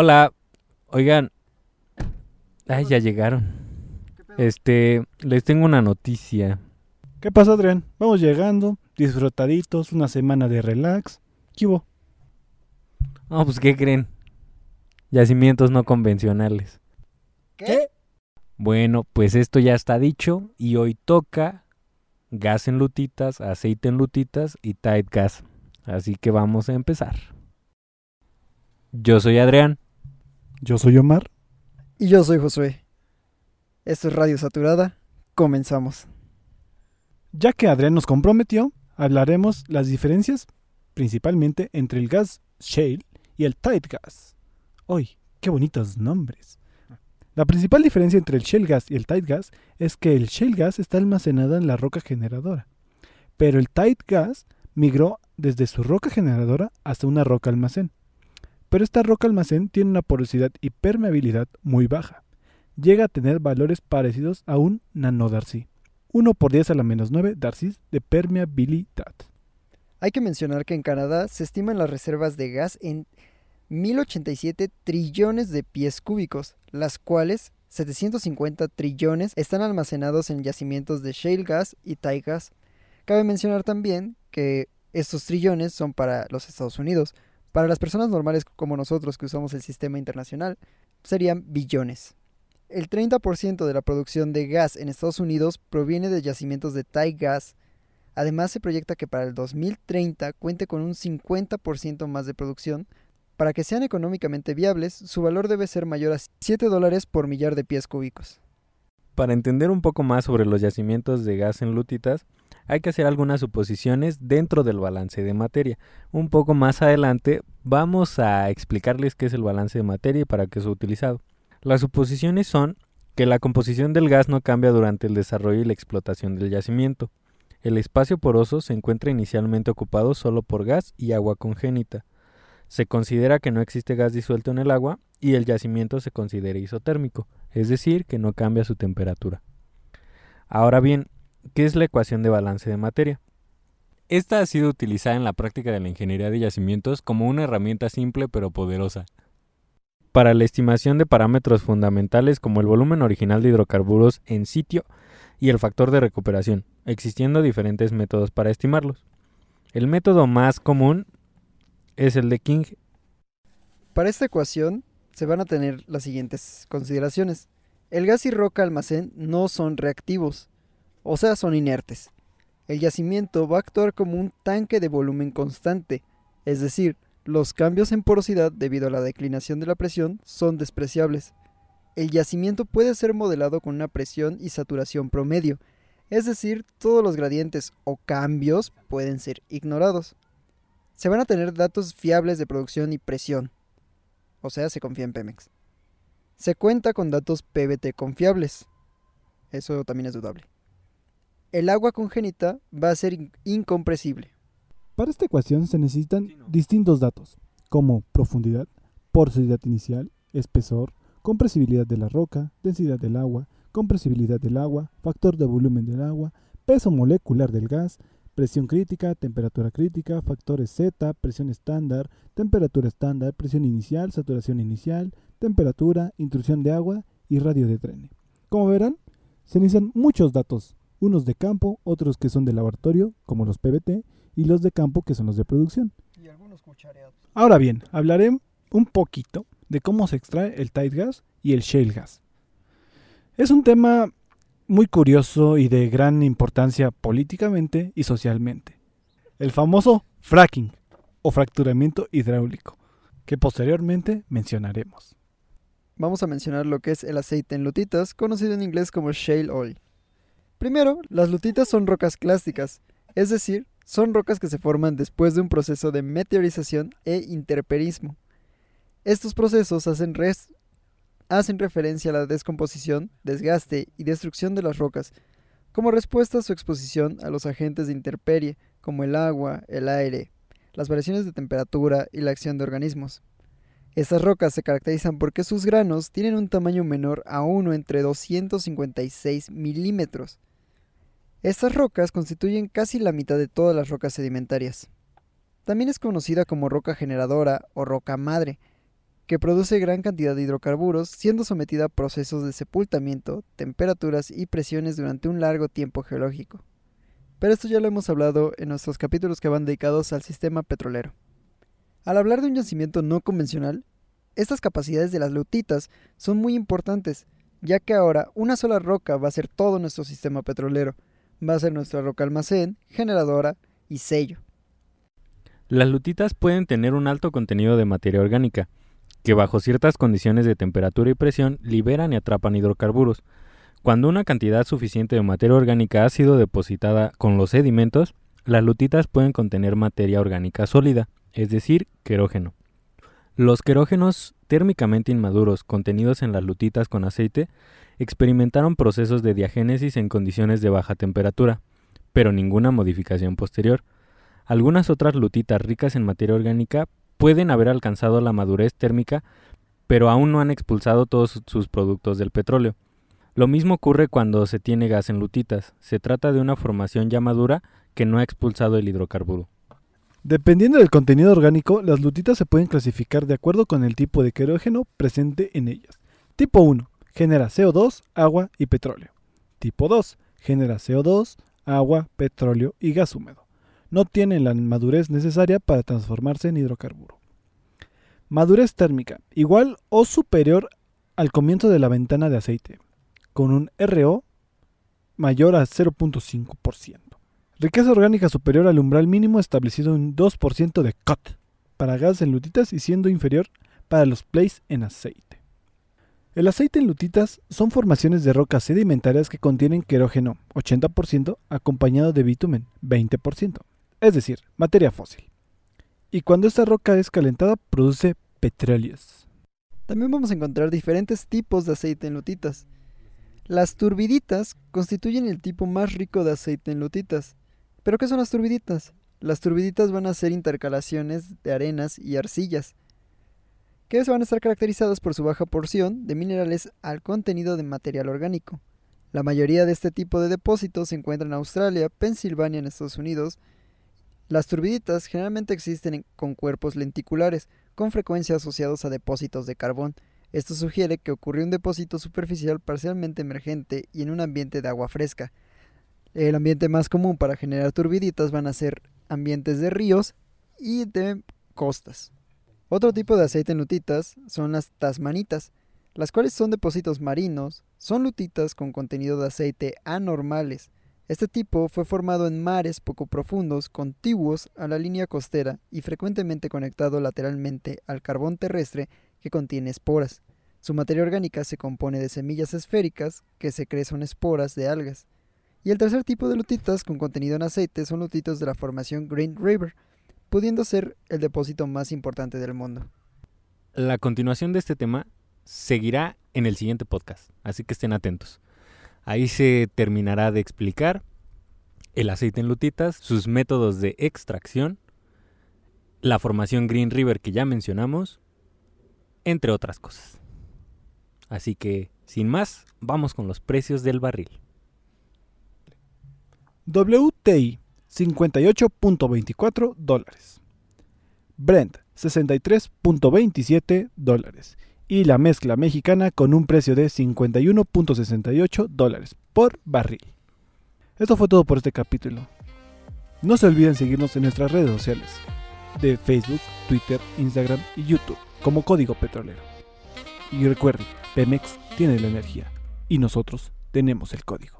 Hola, oigan. Ay, ya llegaron. Este, les tengo una noticia. ¿Qué pasa, Adrián? Vamos llegando, disfrutaditos, una semana de relax. ¿Qué hubo? No, pues, ¿qué creen? Yacimientos no convencionales. ¿Qué? Bueno, pues esto ya está dicho y hoy toca gas en lutitas, aceite en lutitas y tight gas. Así que vamos a empezar. Yo soy Adrián. Yo soy Omar. Y yo soy Josué. Esto es Radio Saturada. Comenzamos. Ya que Adrián nos comprometió, hablaremos las diferencias principalmente entre el gas shale y el tight gas. ¡Uy, qué bonitos nombres! La principal diferencia entre el shale gas y el tight gas es que el shale gas está almacenado en la roca generadora, pero el tight gas migró desde su roca generadora hasta una roca almacén. Pero esta roca almacén tiene una porosidad y permeabilidad muy baja. Llega a tener valores parecidos a un nanodarcy. 1 por 10 a la menos 9 darcys de permeabilidad. Hay que mencionar que en Canadá se estiman las reservas de gas en 1087 trillones de pies cúbicos, las cuales 750 trillones están almacenados en yacimientos de shale gas y tight gas. Cabe mencionar también que estos trillones son para los Estados Unidos. Para las personas normales como nosotros que usamos el sistema internacional, serían billones. El 30% de la producción de gas en Estados Unidos proviene de yacimientos de tight gas. Además, se proyecta que para el 2030 cuente con un 50% más de producción. Para que sean económicamente viables, su valor debe ser mayor a 7 dólares por millar de pies cúbicos. Para entender un poco más sobre los yacimientos de gas en lutitas, hay que hacer algunas suposiciones dentro del balance de materia. Un poco más adelante vamos a explicarles qué es el balance de materia y para qué es utilizado. Las suposiciones son que la composición del gas no cambia durante el desarrollo y la explotación del yacimiento. El espacio poroso se encuentra inicialmente ocupado solo por gas y agua congénita. Se considera que no existe gas disuelto en el agua y el yacimiento se considera isotérmico, es decir, que no cambia su temperatura. Ahora bien, ¿qué es la ecuación de balance de materia? Esta ha sido utilizada en la práctica de la ingeniería de yacimientos como una herramienta simple pero poderosa. Para la estimación de parámetros fundamentales como el volumen original de hidrocarburos en sitio y el factor de recuperación, existiendo diferentes métodos para estimarlos. El método más común es el de King. Para esta ecuación se van a tener las siguientes consideraciones. El gas y roca almacén no son reactivos, o sea, son inertes. El yacimiento va a actuar como un tanque de volumen constante, es decir, los cambios en porosidad debido a la declinación de la presión son despreciables. El yacimiento puede ser modelado con una presión y saturación promedio, es decir, todos los gradientes o cambios pueden ser ignorados. Se van a tener datos fiables de producción y presión, o sea, se confía en Pemex. Se cuenta con datos PBT confiables, eso también es dudable. El agua congénita va a ser incompresible. Para esta ecuación se necesitan distintos datos, como profundidad, porosidad inicial, espesor, compresibilidad de la roca, densidad del agua, compresibilidad del agua, factor de volumen del agua, peso molecular del gas, presión crítica, temperatura crítica, factores Z, presión estándar, temperatura estándar, presión inicial, saturación inicial, temperatura, intrusión de agua y radio de tren. Como verán, se necesitan muchos datos, unos de campo, otros que son de laboratorio, como los PBT, y los de campo, que son los de producción. Y algunos cuchareados. Ahora bien, hablaré un poquito de cómo se extrae el tight gas y el shale gas. Es un tema muy curioso y de gran importancia políticamente y socialmente. El famoso fracking o fracturamiento hidráulico, que posteriormente mencionaremos. Vamos a mencionar lo que es el aceite en lutitas, conocido en inglés como shale oil. Primero, las lutitas son rocas clásicas, es decir, son rocas que se forman después de un proceso de meteorización e interperismo. Estos procesos hacen, hacen, referencia a la descomposición, desgaste y destrucción de las rocas, como respuesta a su exposición a los agentes de intemperie, como el agua, el aire, las variaciones de temperatura y la acción de organismos. Estas rocas se caracterizan porque sus granos tienen un tamaño menor a uno entre 256 milímetros, estas rocas constituyen casi la mitad de todas las rocas sedimentarias. También es conocida como roca generadora o roca madre. que produce gran cantidad de hidrocarburos, siendo sometida a procesos de sepultamiento, temperaturas y presiones durante un largo tiempo geológico. Pero esto ya lo hemos hablado en nuestros capítulos que van dedicados al sistema petrolero. Al hablar de un yacimiento no convencional, estas capacidades de las lutitas son muy importantes, ya que ahora una sola roca va a ser todo nuestro sistema petrolero. Va a ser nuestra roca almacén, generadora y sello. Las lutitas pueden tener un alto contenido de materia orgánica, que bajo ciertas condiciones de temperatura y presión liberan y atrapan hidrocarburos. Cuando una cantidad suficiente de materia orgánica ha sido depositada con los sedimentos, las lutitas pueden contener materia orgánica sólida, es decir, querógeno. Los querógenos térmicamente inmaduros contenidos en las lutitas con aceite experimentaron procesos de diagénesis en condiciones de baja temperatura, pero ninguna modificación posterior. Algunas otras lutitas ricas en materia orgánica pueden haber alcanzado la madurez térmica, pero aún no han expulsado todos sus productos del petróleo. Lo mismo ocurre cuando se tiene gas en lutitas. Se trata de una formación ya madura que no ha expulsado el hidrocarburo. Dependiendo del contenido orgánico, las lutitas se pueden clasificar de acuerdo con el tipo de querógeno presente en ellas. Tipo 1. Genera CO2, agua y petróleo. Tipo 2. Genera CO2, agua, petróleo y gas húmedo no tienen la madurez necesaria para transformarse en hidrocarburo. Madurez térmica, igual o superior al comienzo de la ventana de aceite, con un RO mayor a 0.5%. Riqueza orgánica superior al umbral mínimo establecido en 2% de COT para gas en lutitas y siendo inferior para los plays en aceite. El aceite en lutitas son formaciones de rocas sedimentarias que contienen querógeno 80% acompañado de bitumen 20% es decir, materia fósil. Y cuando esta roca es calentada produce petróleos. También vamos a encontrar diferentes tipos de aceite en lutitas. Las turbiditas constituyen el tipo más rico de aceite en lutitas. ¿Pero qué son las turbiditas? Las turbiditas van a ser intercalaciones de arenas y arcillas, que van a estar caracterizadas por su baja porción de minerales al contenido de material orgánico. La mayoría de este tipo de depósitos se encuentran en Australia, Pensilvania en Estados Unidos, las turbiditas generalmente existen con cuerpos lenticulares, con frecuencia asociados a depósitos de carbón. Esto sugiere que ocurrió un depósito superficial parcialmente emergente y en un ambiente de agua fresca. El ambiente más común para generar turbiditas van a ser ambientes de ríos y de costas. Otro tipo de aceite en lutitas son las tasmanitas, las cuales son depósitos marinos, son lutitas con contenido de aceite anormales, este tipo fue formado en mares poco profundos, contiguos a la línea costera y frecuentemente conectado lateralmente al carbón terrestre que contiene esporas. Su materia orgánica se compone de semillas esféricas que secretan esporas de algas. Y el tercer tipo de lutitas con contenido en aceite son lutitos de la formación Green River, pudiendo ser el depósito más importante del mundo. La continuación de este tema seguirá en el siguiente podcast, así que estén atentos. Ahí se terminará de explicar el aceite en lutitas, sus métodos de extracción, la formación Green River que ya mencionamos, entre otras cosas. Así que, sin más, vamos con los precios del barril. WTI 58.24 dólares. Brent 63.27 dólares y la mezcla mexicana con un precio de 51.68 dólares por barril. Esto fue todo por este capítulo. No se olviden seguirnos en nuestras redes sociales de Facebook, Twitter, Instagram y YouTube como Código Petrolero. Y recuerden, Pemex tiene la energía y nosotros tenemos el código.